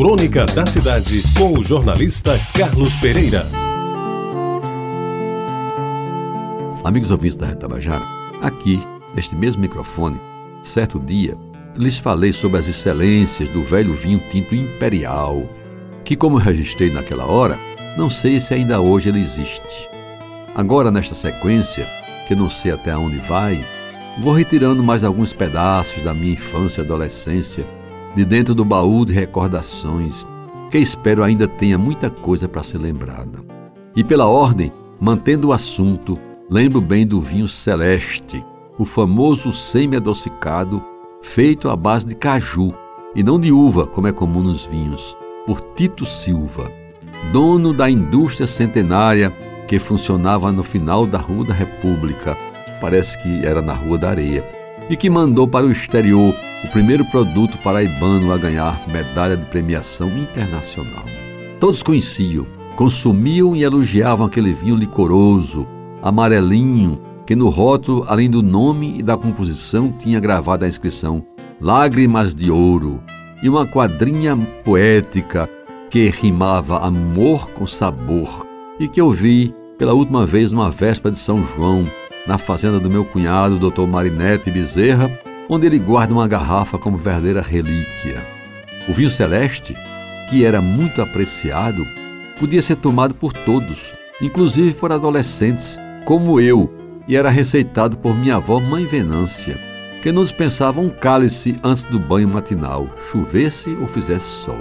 Crônica da Cidade, com o jornalista Carlos Pereira. Amigos ouvintes da Retabajara, aqui, neste mesmo microfone, certo dia, lhes falei sobre as excelências do velho vinho tinto imperial, que, como registrei naquela hora, não sei se ainda hoje ele existe. Agora, nesta sequência, que não sei até onde vai, vou retirando mais alguns pedaços da minha infância e adolescência de dentro do baú de recordações, que espero ainda tenha muita coisa para ser lembrada. E pela ordem, mantendo o assunto, lembro bem do vinho celeste, o famoso semi-adocicado feito à base de caju e não de uva, como é comum nos vinhos, por Tito Silva, dono da indústria centenária que funcionava no final da Rua da República, parece que era na Rua da Areia, e que mandou para o exterior o primeiro produto paraibano a ganhar medalha de premiação internacional. Todos conheciam, consumiam e elogiavam aquele vinho licoroso, amarelinho, que no rótulo, além do nome e da composição, tinha gravada a inscrição Lágrimas de Ouro e uma quadrinha poética que rimava amor com sabor e que eu vi pela última vez numa véspera de São João, na fazenda do meu cunhado, Dr. Marinete Bezerra, onde ele guarda uma garrafa como verdadeira relíquia. O vinho celeste, que era muito apreciado, podia ser tomado por todos, inclusive por adolescentes, como eu, e era receitado por minha avó Mãe Venância, que não dispensava um cálice antes do banho matinal, chovesse ou fizesse sol.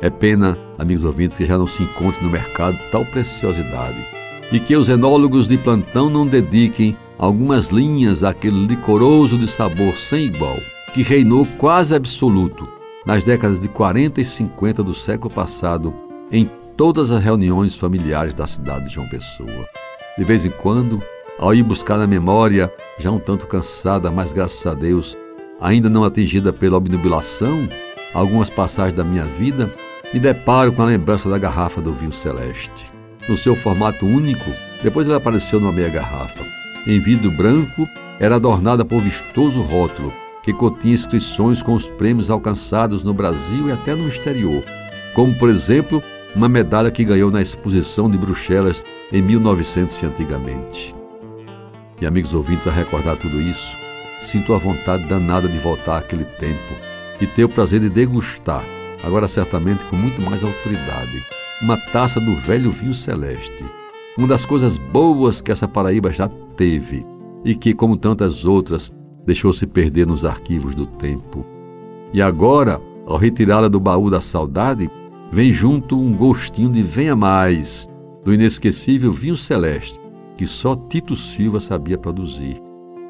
É pena, amigos ouvintes, que já não se encontre no mercado tal preciosidade e que os enólogos de plantão não dediquem algumas linhas daquele licoroso de sabor sem igual, que reinou quase absoluto nas décadas de 40 e 50 do século passado em todas as reuniões familiares da cidade de João Pessoa. De vez em quando, ao ir buscar na memória, já um tanto cansada, mas graças a Deus, ainda não atingida pela obnubilação, algumas passagens da minha vida, me deparo com a lembrança da garrafa do vinho celeste. No seu formato único, depois ela apareceu numa meia garrafa em vidro branco, era adornada por vistoso rótulo, que continha inscrições com os prêmios alcançados no Brasil e até no exterior, como, por exemplo, uma medalha que ganhou na exposição de Bruxelas em 1900 antigamente. E amigos ouvintes, a recordar tudo isso, sinto a vontade danada de voltar àquele tempo e ter o prazer de degustar, agora certamente com muito mais autoridade, uma taça do velho vinho celeste, uma das coisas boas que essa Paraíba já teve e que, como tantas outras, deixou se perder nos arquivos do tempo. E agora, ao retirá-la do baú da saudade, vem junto um gostinho de venha mais do inesquecível vinho celeste que só Tito Silva sabia produzir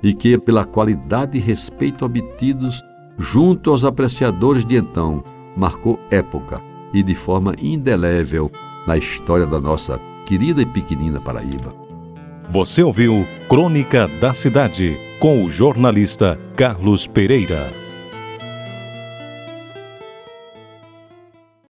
e que, pela qualidade e respeito obtidos junto aos apreciadores de então, marcou época e de forma indelével na história da nossa querida e pequenina Paraíba. Você ouviu Crônica da Cidade com o jornalista Carlos Pereira.